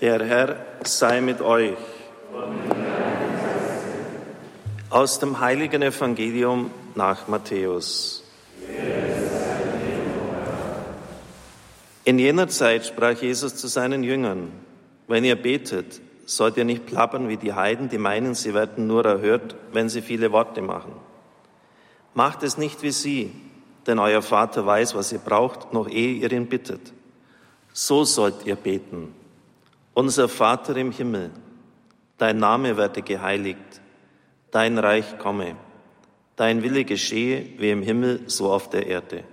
Der Herr sei mit euch. Aus dem heiligen Evangelium nach Matthäus. In jener Zeit sprach Jesus zu seinen Jüngern, wenn ihr betet, sollt ihr nicht plappern wie die Heiden, die meinen, sie werden nur erhört, wenn sie viele Worte machen. Macht es nicht wie sie, denn euer Vater weiß, was ihr braucht, noch ehe ihr ihn bittet. So sollt ihr beten. Unser Vater im Himmel, dein Name werde geheiligt, dein Reich komme, dein Wille geschehe wie im Himmel, so auf der Erde.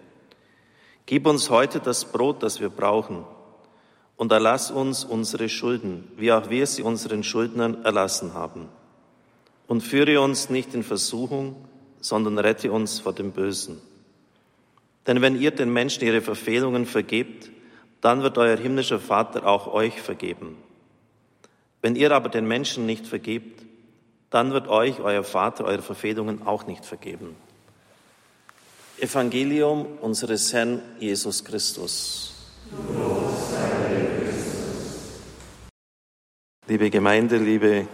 Gib uns heute das Brot, das wir brauchen, und erlass uns unsere Schulden, wie auch wir sie unseren Schuldnern erlassen haben. Und führe uns nicht in Versuchung, sondern rette uns vor dem Bösen. Denn wenn ihr den Menschen ihre Verfehlungen vergebt, dann wird euer himmlischer Vater auch euch vergeben. Wenn ihr aber den Menschen nicht vergebt, dann wird euch euer Vater eure Verfehlungen auch nicht vergeben. Evangelium unseres Herrn Jesus Christus. Liebe Gemeinde, liebe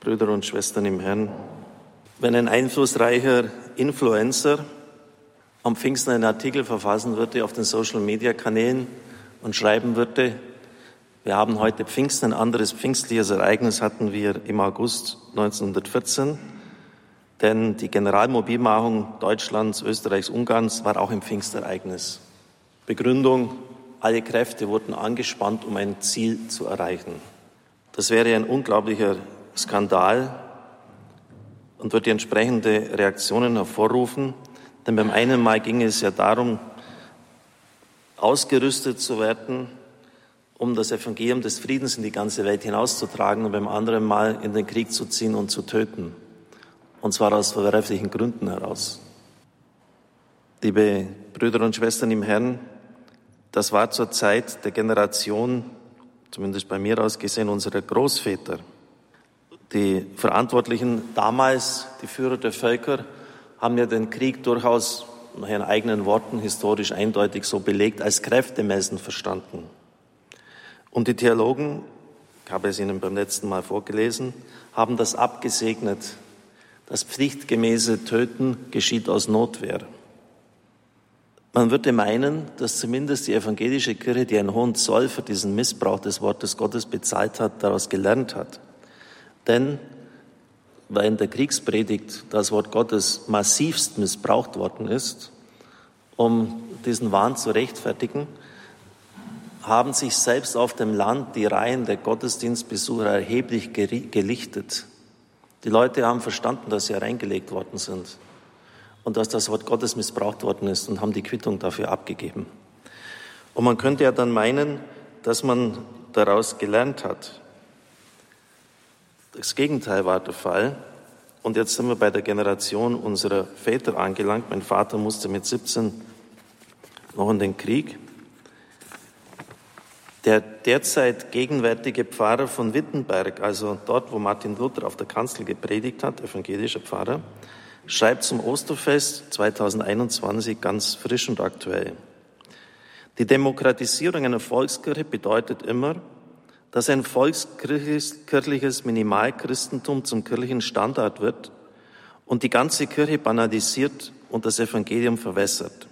Brüder und Schwestern im Herrn, wenn ein einflussreicher Influencer am Pfingsten einen Artikel verfassen würde auf den Social-Media-Kanälen, und schreiben würde, wir haben heute Pfingsten, ein anderes pfingstliches Ereignis hatten wir im August 1914, denn die Generalmobilmachung Deutschlands, Österreichs, Ungarns war auch ein Pfingstereignis. Begründung, alle Kräfte wurden angespannt, um ein Ziel zu erreichen. Das wäre ein unglaublicher Skandal und würde entsprechende Reaktionen hervorrufen, denn beim einen Mal ging es ja darum, ausgerüstet zu werden, um das Evangelium des Friedens in die ganze Welt hinauszutragen und beim anderen Mal in den Krieg zu ziehen und zu töten. Und zwar aus verwerflichen Gründen heraus. Liebe Brüder und Schwestern im Herrn, das war zur Zeit der Generation, zumindest bei mir aus gesehen, unserer Großväter. Die Verantwortlichen damals, die Führer der Völker, haben ja den Krieg durchaus nach ihren eigenen Worten historisch eindeutig so belegt, als Kräftemessen verstanden. Und die Theologen, ich habe es Ihnen beim letzten Mal vorgelesen, haben das abgesegnet. Das pflichtgemäße Töten geschieht aus Notwehr. Man würde meinen, dass zumindest die evangelische Kirche, die einen hohen Zoll für diesen Missbrauch des Wortes Gottes bezahlt hat, daraus gelernt hat. Denn weil in der Kriegspredigt das Wort Gottes massivst missbraucht worden ist, um diesen Wahn zu rechtfertigen, haben sich selbst auf dem Land die Reihen der Gottesdienstbesucher erheblich gelichtet. Die Leute haben verstanden, dass sie reingelegt worden sind und dass das Wort Gottes missbraucht worden ist und haben die Quittung dafür abgegeben. Und man könnte ja dann meinen, dass man daraus gelernt hat. Das Gegenteil war der Fall. Und jetzt sind wir bei der Generation unserer Väter angelangt. Mein Vater musste mit 17 noch in den Krieg. Der derzeit gegenwärtige Pfarrer von Wittenberg, also dort, wo Martin Luther auf der Kanzel gepredigt hat, evangelischer Pfarrer, schreibt zum Osterfest 2021 ganz frisch und aktuell. Die Demokratisierung einer Volkskirche bedeutet immer, dass ein volkskirchliches Minimalchristentum zum kirchlichen Standard wird und die ganze Kirche banalisiert und das Evangelium verwässert.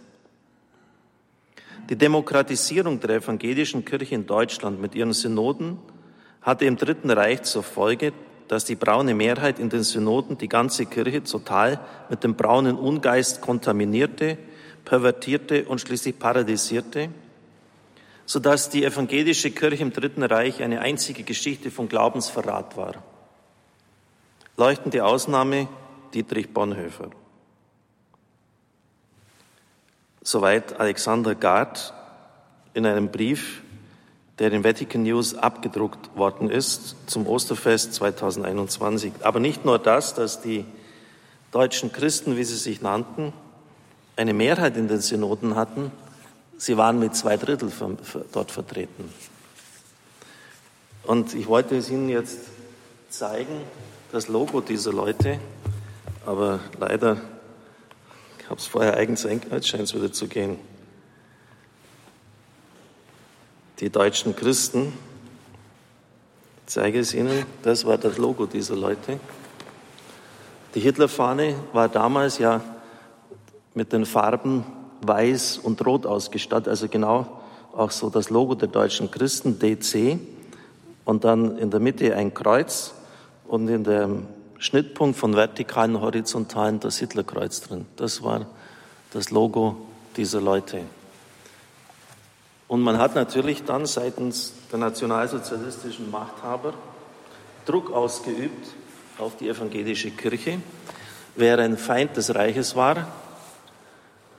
Die Demokratisierung der evangelischen Kirche in Deutschland mit ihren Synoden hatte im Dritten Reich zur Folge, dass die braune Mehrheit in den Synoden die ganze Kirche total mit dem braunen Ungeist kontaminierte, pervertierte und schließlich paradisierte sodass die evangelische Kirche im Dritten Reich eine einzige Geschichte von Glaubensverrat war. Leuchtende Ausnahme Dietrich Bonhoeffer. Soweit Alexander Gard in einem Brief, der in Vatican News abgedruckt worden ist zum Osterfest 2021. Aber nicht nur das, dass die deutschen Christen, wie sie sich nannten, eine Mehrheit in den Synoden hatten, Sie waren mit zwei Drittel dort vertreten. Und ich wollte es Ihnen jetzt zeigen, das Logo dieser Leute, aber leider, ich habe es vorher eigens eingehalten, scheint es wieder zu gehen. Die deutschen Christen, zeige es Ihnen. Das war das Logo dieser Leute. Die Hitlerfahne war damals ja mit den Farben weiß und rot ausgestattet, also genau auch so das Logo der deutschen Christen, DC, und dann in der Mitte ein Kreuz und in dem Schnittpunkt von vertikalen, horizontalen das Hitlerkreuz drin. Das war das Logo dieser Leute. Und man hat natürlich dann seitens der nationalsozialistischen Machthaber Druck ausgeübt auf die evangelische Kirche. Wer ein Feind des Reiches war,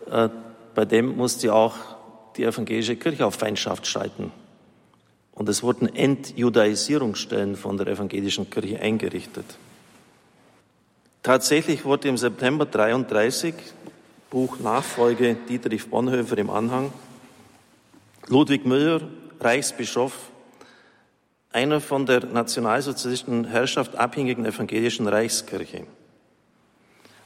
äh, bei dem musste auch die evangelische Kirche auf Feindschaft schalten. Und es wurden Entjudaisierungsstellen von der evangelischen Kirche eingerichtet. Tatsächlich wurde im September 33, Buch Nachfolge Dietrich Bonhoeffer im Anhang, Ludwig Müller, Reichsbischof, einer von der nationalsozialistischen Herrschaft abhängigen evangelischen Reichskirche.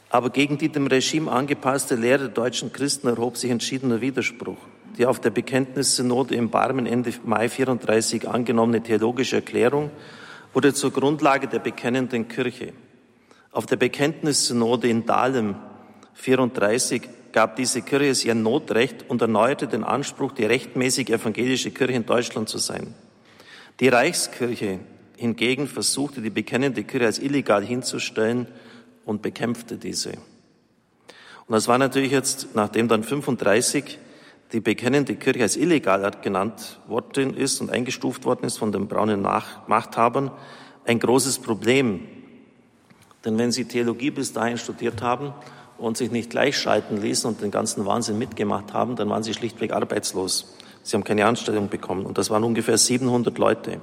Aber gegen die dem Regime angepasste Lehre der deutschen Christen erhob sich entschiedener Widerspruch. Die auf der Bekenntnissynode im Barmen Ende Mai 34 angenommene theologische Erklärung wurde zur Grundlage der bekennenden Kirche. Auf der Bekenntnissynode in Dahlem 34 gab diese Kirche es ihr Notrecht und erneuerte den Anspruch, die rechtmäßige evangelische Kirche in Deutschland zu sein. Die Reichskirche hingegen versuchte, die bekennende Kirche als illegal hinzustellen und bekämpfte diese. Und das war natürlich jetzt, nachdem dann 35 die bekennende Kirche als illegal genannt worden ist und eingestuft worden ist von den braunen Machthabern, ein großes Problem. Denn wenn Sie Theologie bis dahin studiert haben und sich nicht gleichschalten ließen und den ganzen Wahnsinn mitgemacht haben, dann waren Sie schlichtweg arbeitslos. Sie haben keine Anstellung bekommen. Und das waren ungefähr 700 Leute.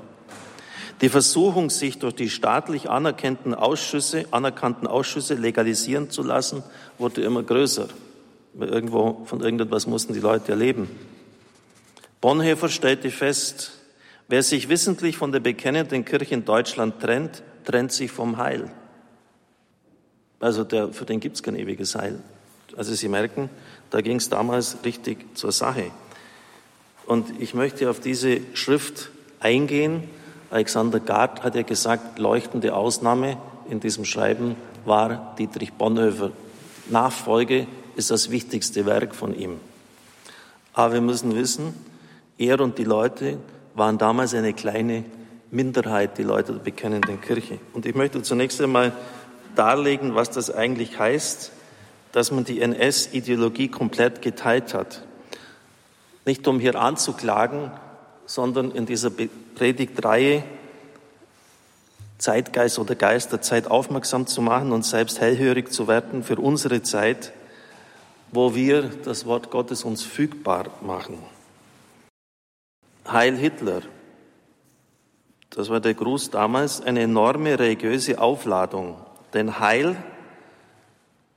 Die Versuchung, sich durch die staatlich anerkannten Ausschüsse, anerkannten Ausschüsse legalisieren zu lassen, wurde immer größer. Irgendwo, von irgendetwas mussten die Leute erleben. Bonhoeffer stellte fest, wer sich wissentlich von der bekennenden Kirche in Deutschland trennt, trennt sich vom Heil. Also der, für den gibt es kein ewiges Heil. Also Sie merken, da ging es damals richtig zur Sache. Und ich möchte auf diese Schrift eingehen. Alexander Gard hat ja gesagt, leuchtende Ausnahme in diesem Schreiben war Dietrich Bonhoeffer. Nachfolge ist das wichtigste Werk von ihm. Aber wir müssen wissen, er und die Leute waren damals eine kleine Minderheit, die Leute der bekennenden Kirche. Und ich möchte zunächst einmal darlegen, was das eigentlich heißt, dass man die NS-Ideologie komplett geteilt hat. Nicht um hier anzuklagen, sondern in dieser Predigtreihe Zeitgeist oder Geist der Zeit aufmerksam zu machen und selbst hellhörig zu werden für unsere Zeit, wo wir das Wort Gottes uns fügbar machen. Heil Hitler. Das war der Gruß damals, eine enorme religiöse Aufladung. Denn Heil,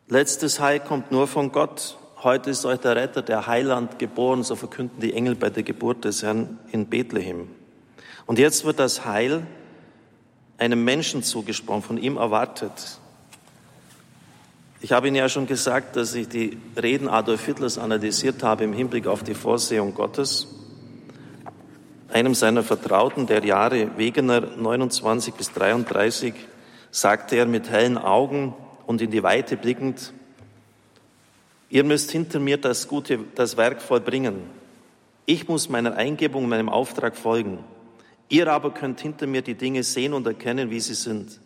letztes Heil kommt nur von Gott. Heute ist euch der Retter, der Heiland geboren, so verkünden die Engel bei der Geburt des Herrn in Bethlehem. Und jetzt wird das Heil einem Menschen zugesprochen, von ihm erwartet. Ich habe Ihnen ja schon gesagt, dass ich die Reden Adolf Hitlers analysiert habe im Hinblick auf die Vorsehung Gottes. Einem seiner Vertrauten der Jahre Wegener 29 bis 33 sagte er mit hellen Augen und in die Weite blickend, ihr müsst hinter mir das gute, das Werk vollbringen. Ich muss meiner Eingebung, meinem Auftrag folgen. Ihr aber könnt hinter mir die Dinge sehen und erkennen, wie sie sind.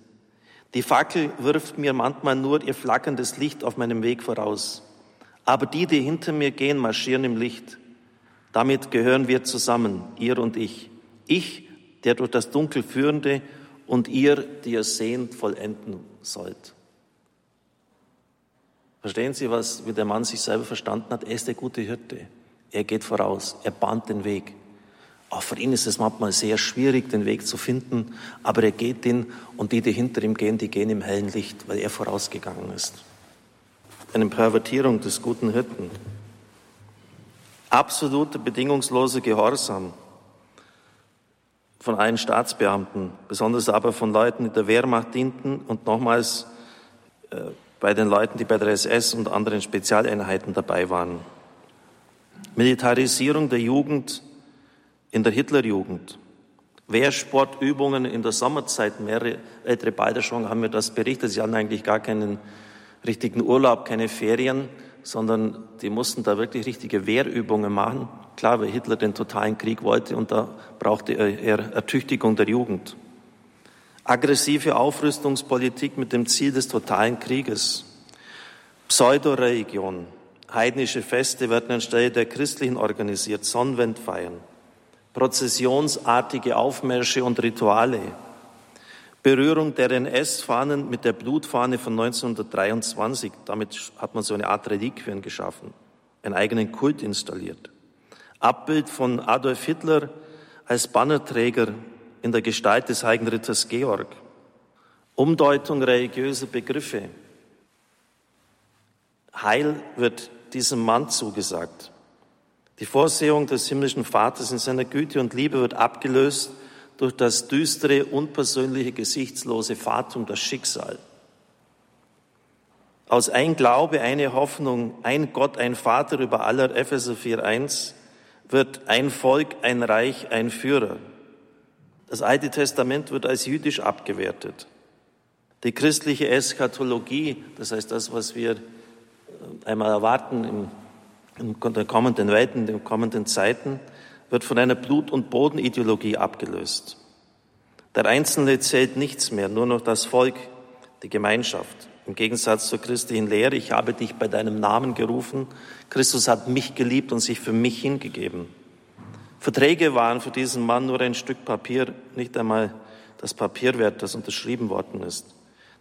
Die Fackel wirft mir manchmal nur ihr flackerndes Licht auf meinem Weg voraus. Aber die, die hinter mir gehen, marschieren im Licht. Damit gehören wir zusammen, ihr und ich. Ich, der durch das Dunkel führende, und ihr, die ihr sehend vollenden sollt. Verstehen Sie, was, wie der Mann sich selber verstanden hat? Er ist der gute Hirte. Er geht voraus. Er bahnt den Weg. Auch für ihn ist es manchmal sehr schwierig, den Weg zu finden, aber er geht ihn und die, die hinter ihm gehen, die gehen im hellen Licht, weil er vorausgegangen ist. Eine Pervertierung des guten Hirten. Absolute bedingungslose Gehorsam von allen Staatsbeamten, besonders aber von Leuten, die der Wehrmacht dienten und nochmals äh, bei den Leuten, die bei der SS und anderen Spezialeinheiten dabei waren. Militarisierung der Jugend in der Hitlerjugend, Wehrsportübungen in der Sommerzeit. Mehrere ältere Balderschwang haben mir das berichtet. Sie hatten eigentlich gar keinen richtigen Urlaub, keine Ferien, sondern die mussten da wirklich richtige Wehrübungen machen. Klar, weil Hitler den totalen Krieg wollte und da brauchte er Ertüchtigung der Jugend. Aggressive Aufrüstungspolitik mit dem Ziel des totalen Krieges. Pseudoreligion. Heidnische Feste werden anstelle der christlichen organisiert, Sonnenwendfeiern prozessionsartige Aufmärsche und Rituale, Berührung der NS-Fahnen mit der Blutfahne von 1923. Damit hat man so eine Art Reliquien geschaffen, einen eigenen Kult installiert. Abbild von Adolf Hitler als Bannerträger in der Gestalt des Heiligen Ritters Georg. Umdeutung religiöser Begriffe. Heil wird diesem Mann zugesagt. Die Vorsehung des himmlischen Vaters in seiner Güte und Liebe wird abgelöst durch das düstere, unpersönliche, gesichtslose Fatum, das Schicksal. Aus ein Glaube, eine Hoffnung, ein Gott, ein Vater über aller, Epheser 4.1, wird ein Volk, ein Reich, ein Führer. Das Alte Testament wird als jüdisch abgewertet. Die christliche Eschatologie, das heißt das, was wir einmal erwarten im in den kommenden Welten, in den kommenden Zeiten, wird von einer Blut- und Bodenideologie abgelöst. Der Einzelne zählt nichts mehr, nur noch das Volk, die Gemeinschaft. Im Gegensatz zur christlichen Lehre, ich habe dich bei deinem Namen gerufen, Christus hat mich geliebt und sich für mich hingegeben. Verträge waren für diesen Mann nur ein Stück Papier, nicht einmal das Papier wert, das unterschrieben worden ist.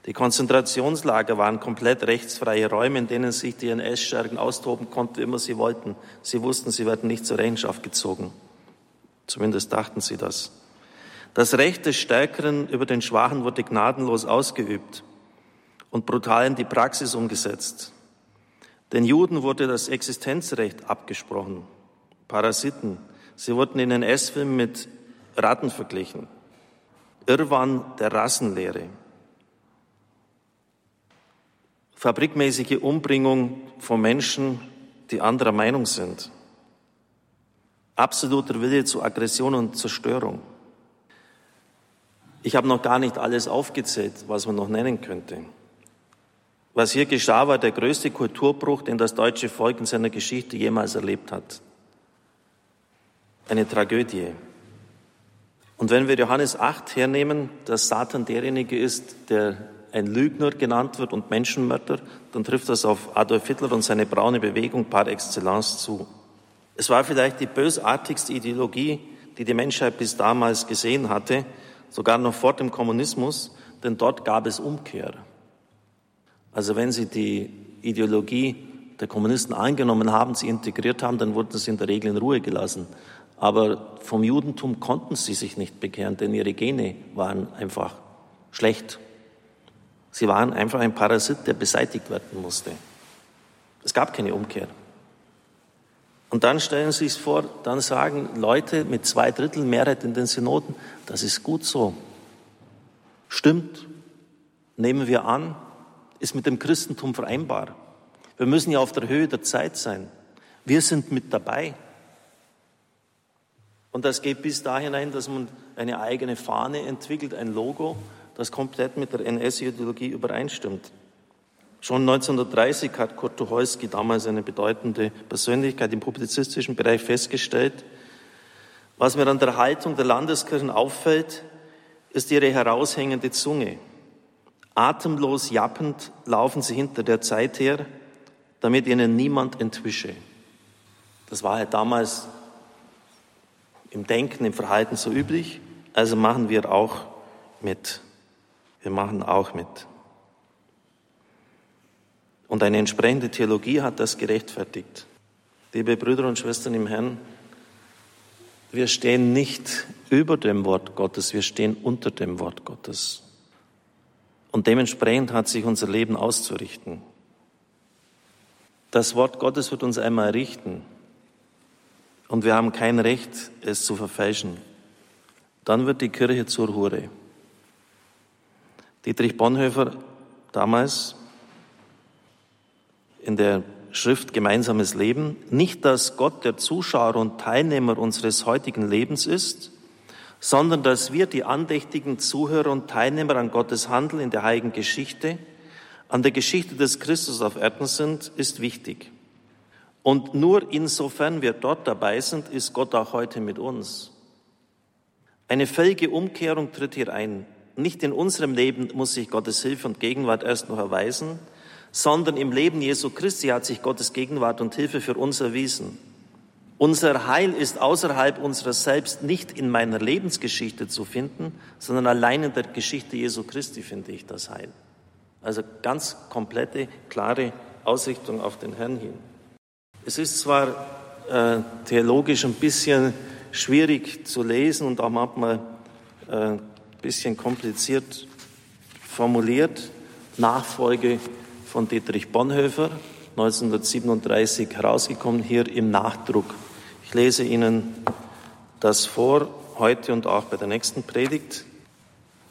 Die Konzentrationslager waren komplett rechtsfreie Räume, in denen sich die NS-Schergen austoben konnten, wie immer sie wollten. Sie wussten, sie werden nicht zur Rechenschaft gezogen. Zumindest dachten sie das. Das Recht des Stärkeren über den Schwachen wurde gnadenlos ausgeübt und brutal in die Praxis umgesetzt. Den Juden wurde das Existenzrecht abgesprochen. Parasiten. Sie wurden in den S-Filmen mit Ratten verglichen. Irrwahn der Rassenlehre. Fabrikmäßige Umbringung von Menschen, die anderer Meinung sind. Absoluter Wille zu Aggression und Zerstörung. Ich habe noch gar nicht alles aufgezählt, was man noch nennen könnte. Was hier geschah, war der größte Kulturbruch, den das deutsche Volk in seiner Geschichte jemals erlebt hat. Eine Tragödie. Und wenn wir Johannes 8 hernehmen, dass Satan derjenige ist, der ein Lügner genannt wird und Menschenmörder, dann trifft das auf Adolf Hitler und seine braune Bewegung par excellence zu. Es war vielleicht die bösartigste Ideologie, die die Menschheit bis damals gesehen hatte, sogar noch vor dem Kommunismus, denn dort gab es Umkehr. Also wenn Sie die Ideologie der Kommunisten angenommen haben, sie integriert haben, dann wurden sie in der Regel in Ruhe gelassen. Aber vom Judentum konnten sie sich nicht bekehren, denn ihre Gene waren einfach schlecht. Sie waren einfach ein Parasit, der beseitigt werden musste. Es gab keine Umkehr. Und dann stellen Sie sich vor, dann sagen Leute mit zwei Drittel Mehrheit in den Synoden, das ist gut so. Stimmt, nehmen wir an, ist mit dem Christentum vereinbar. Wir müssen ja auf der Höhe der Zeit sein. Wir sind mit dabei. Und das geht bis dahin ein, dass man eine eigene Fahne entwickelt, ein Logo, das komplett mit der NS-Ideologie übereinstimmt. Schon 1930 hat Kurt Tucholsky, damals eine bedeutende Persönlichkeit im publizistischen Bereich, festgestellt, was mir an der Haltung der Landeskirchen auffällt, ist ihre heraushängende Zunge. Atemlos jappend laufen sie hinter der Zeit her, damit ihnen niemand entwische. Das war halt damals im Denken, im Verhalten so üblich, also machen wir auch mit. Wir machen auch mit. Und eine entsprechende Theologie hat das gerechtfertigt. Liebe Brüder und Schwestern im Herrn, wir stehen nicht über dem Wort Gottes, wir stehen unter dem Wort Gottes. Und dementsprechend hat sich unser Leben auszurichten. Das Wort Gottes wird uns einmal richten und wir haben kein Recht, es zu verfälschen. Dann wird die Kirche zur Hure. Dietrich Bonhoeffer damals in der Schrift Gemeinsames Leben, nicht dass Gott der Zuschauer und Teilnehmer unseres heutigen Lebens ist, sondern dass wir die andächtigen Zuhörer und Teilnehmer an Gottes Handeln in der heiligen Geschichte, an der Geschichte des Christus auf Erden sind, ist wichtig. Und nur insofern wir dort dabei sind, ist Gott auch heute mit uns. Eine völlige Umkehrung tritt hier ein. Nicht in unserem Leben muss sich Gottes Hilfe und Gegenwart erst noch erweisen, sondern im Leben Jesu Christi hat sich Gottes Gegenwart und Hilfe für uns erwiesen. Unser Heil ist außerhalb unserer selbst nicht in meiner Lebensgeschichte zu finden, sondern allein in der Geschichte Jesu Christi finde ich das Heil. Also ganz komplette, klare Ausrichtung auf den Herrn hin. Es ist zwar äh, theologisch ein bisschen schwierig zu lesen und auch manchmal äh, bisschen kompliziert formuliert, Nachfolge von Dietrich Bonhoeffer, 1937 herausgekommen, hier im Nachdruck. Ich lese Ihnen das vor, heute und auch bei der nächsten Predigt.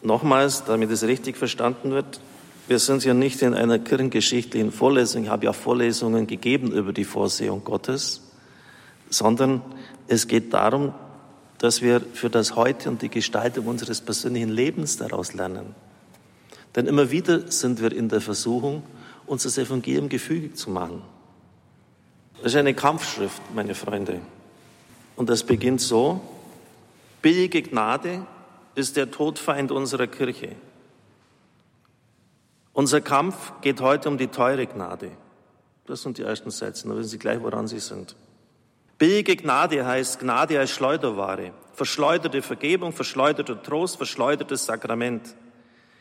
Nochmals, damit es richtig verstanden wird, wir sind ja nicht in einer kirchengeschichtlichen Vorlesung, ich habe ja Vorlesungen gegeben über die Vorsehung Gottes, sondern es geht darum, dass wir für das Heute und die Gestaltung unseres persönlichen Lebens daraus lernen. Denn immer wieder sind wir in der Versuchung, uns das Evangelium gefügig zu machen. Das ist eine Kampfschrift, meine Freunde. Und das beginnt so, billige Gnade ist der Todfeind unserer Kirche. Unser Kampf geht heute um die teure Gnade. Das sind die ersten Sätze, da wissen Sie gleich, woran Sie sind. Billige Gnade heißt Gnade als Schleuderware, verschleuderte Vergebung, verschleuderter Trost, verschleudertes Sakrament.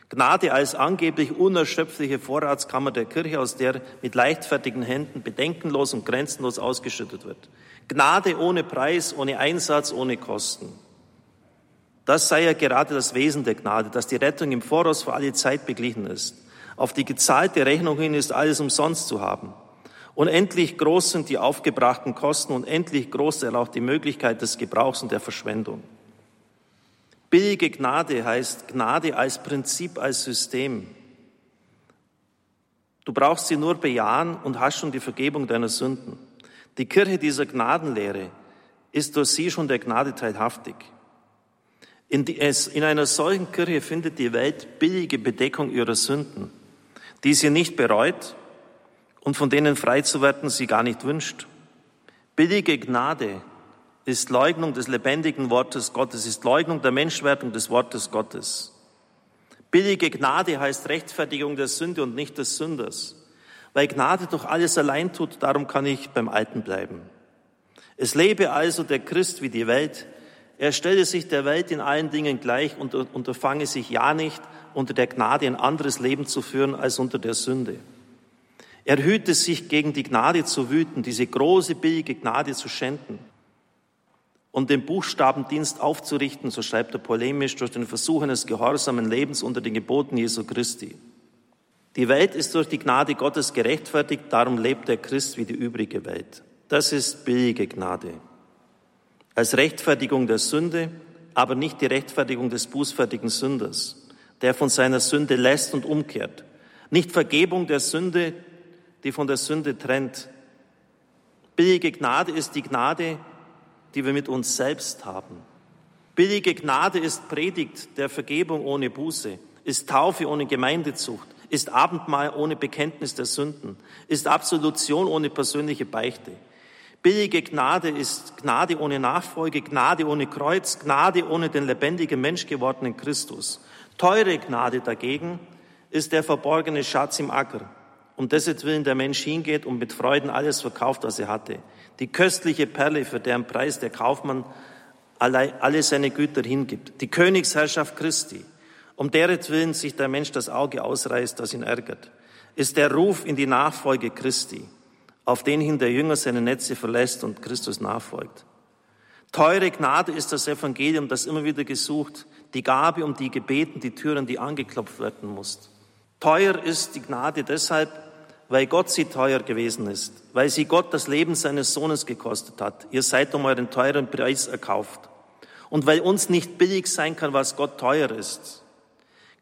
Gnade als angeblich unerschöpfliche Vorratskammer der Kirche, aus der mit leichtfertigen Händen bedenkenlos und grenzenlos ausgeschüttet wird. Gnade ohne Preis, ohne Einsatz, ohne Kosten. Das sei ja gerade das Wesen der Gnade, dass die Rettung im Voraus für alle Zeit beglichen ist. Auf die gezahlte Rechnung hin ist alles umsonst zu haben. Unendlich groß sind die aufgebrachten Kosten, unendlich groß ist auch die Möglichkeit des Gebrauchs und der Verschwendung. Billige Gnade heißt Gnade als Prinzip, als System. Du brauchst sie nur bejahen und hast schon die Vergebung deiner Sünden. Die Kirche dieser Gnadenlehre ist durch sie schon der Gnade teilhaftig. In, die, in einer solchen Kirche findet die Welt billige Bedeckung ihrer Sünden, die sie nicht bereut und von denen frei zu werden sie gar nicht wünscht. Billige Gnade ist Leugnung des lebendigen Wortes Gottes, ist Leugnung der Menschwerdung des Wortes Gottes. Billige Gnade heißt Rechtfertigung der Sünde und nicht des Sünders. Weil Gnade doch alles allein tut, darum kann ich beim Alten bleiben. Es lebe also der Christ wie die Welt. Er stelle sich der Welt in allen Dingen gleich und unterfange sich ja nicht, unter der Gnade ein anderes Leben zu führen als unter der Sünde. Er hüte sich gegen die Gnade zu wüten, diese große, billige Gnade zu schänden und den Buchstabendienst aufzurichten, so schreibt er polemisch, durch den Versuch eines gehorsamen Lebens unter den Geboten Jesu Christi. Die Welt ist durch die Gnade Gottes gerechtfertigt, darum lebt der Christ wie die übrige Welt. Das ist billige Gnade. Als Rechtfertigung der Sünde, aber nicht die Rechtfertigung des bußfertigen Sünders, der von seiner Sünde lässt und umkehrt. Nicht Vergebung der Sünde, die von der Sünde trennt. Billige Gnade ist die Gnade, die wir mit uns selbst haben. Billige Gnade ist Predigt der Vergebung ohne Buße, ist Taufe ohne Gemeindezucht, ist Abendmahl ohne Bekenntnis der Sünden, ist Absolution ohne persönliche Beichte. Billige Gnade ist Gnade ohne Nachfolge, Gnade ohne Kreuz, Gnade ohne den lebendigen Mensch gewordenen Christus. Teure Gnade dagegen ist der verborgene Schatz im Acker, um dessen Willen der Mensch hingeht und mit Freuden alles verkauft, was er hatte die köstliche Perle, für deren Preis der Kaufmann alle seine Güter hingibt, die Königsherrschaft Christi, um deretwillen sich der Mensch das Auge ausreißt, das ihn ärgert, ist der Ruf in die Nachfolge Christi, auf den hin der Jünger seine Netze verlässt und Christus nachfolgt. Teure Gnade ist das Evangelium, das immer wieder gesucht, die Gabe, um die gebeten, die Türen, die angeklopft werden muss. Teuer ist die Gnade deshalb, weil Gott sie teuer gewesen ist, weil sie Gott das Leben seines Sohnes gekostet hat. Ihr seid um euren teuren Preis erkauft. Und weil uns nicht billig sein kann, was Gott teuer ist.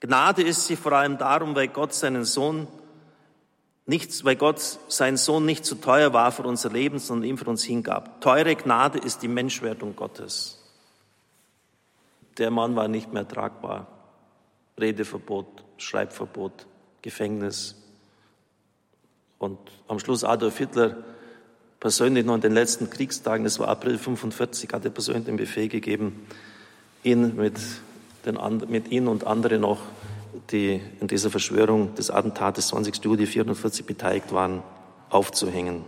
Gnade ist sie vor allem darum, weil Gott seinen Sohn nicht, weil Gott seinen Sohn nicht zu teuer war für unser Leben, sondern ihm für uns hingab. Teure Gnade ist die Menschwerdung Gottes. der Mann war nicht mehr tragbar. Redeverbot, Schreibverbot, Gefängnis. Und am Schluss Adolf Hitler persönlich noch in den letzten Kriegstagen, das war April 45, hat er persönlich den Befehl gegeben, ihn mit, den, mit ihn und anderen noch, die in dieser Verschwörung des Attentates 20. Juli 44 beteiligt waren, aufzuhängen.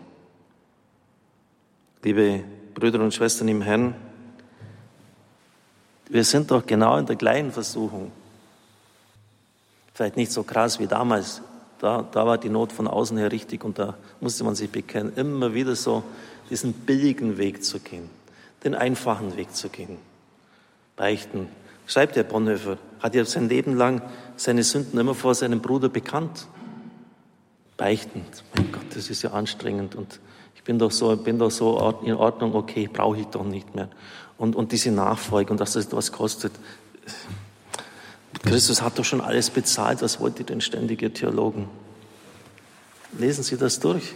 Liebe Brüder und Schwestern im Herrn, wir sind doch genau in der gleichen Versuchung. Vielleicht nicht so krass wie damals. Da, da war die Not von außen her richtig und da musste man sich bekennen, immer wieder so diesen billigen Weg zu gehen, den einfachen Weg zu gehen. Beichten. Schreibt der Bonhoeffer, hat ja sein Leben lang seine Sünden immer vor seinem Bruder bekannt. Beichten. Mein Gott, das ist ja anstrengend und ich bin doch so, bin doch so in Ordnung, okay, brauche ich doch nicht mehr und, und diese Nachfolge und dass das etwas kostet. Christus hat doch schon alles bezahlt. Was wollt ihr denn ständig, ihr Theologen? Lesen Sie das durch.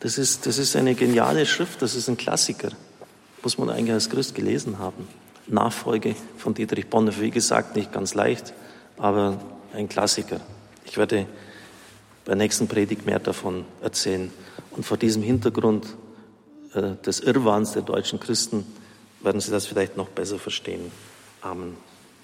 Das ist, das ist eine geniale Schrift, das ist ein Klassiker. Muss man eigentlich als Christ gelesen haben. Nachfolge von Dietrich Bonhoeffer, wie gesagt, nicht ganz leicht, aber ein Klassiker. Ich werde bei der nächsten Predigt mehr davon erzählen. Und vor diesem Hintergrund äh, des Irrwahns der deutschen Christen werden Sie das vielleicht noch besser verstehen. Amen.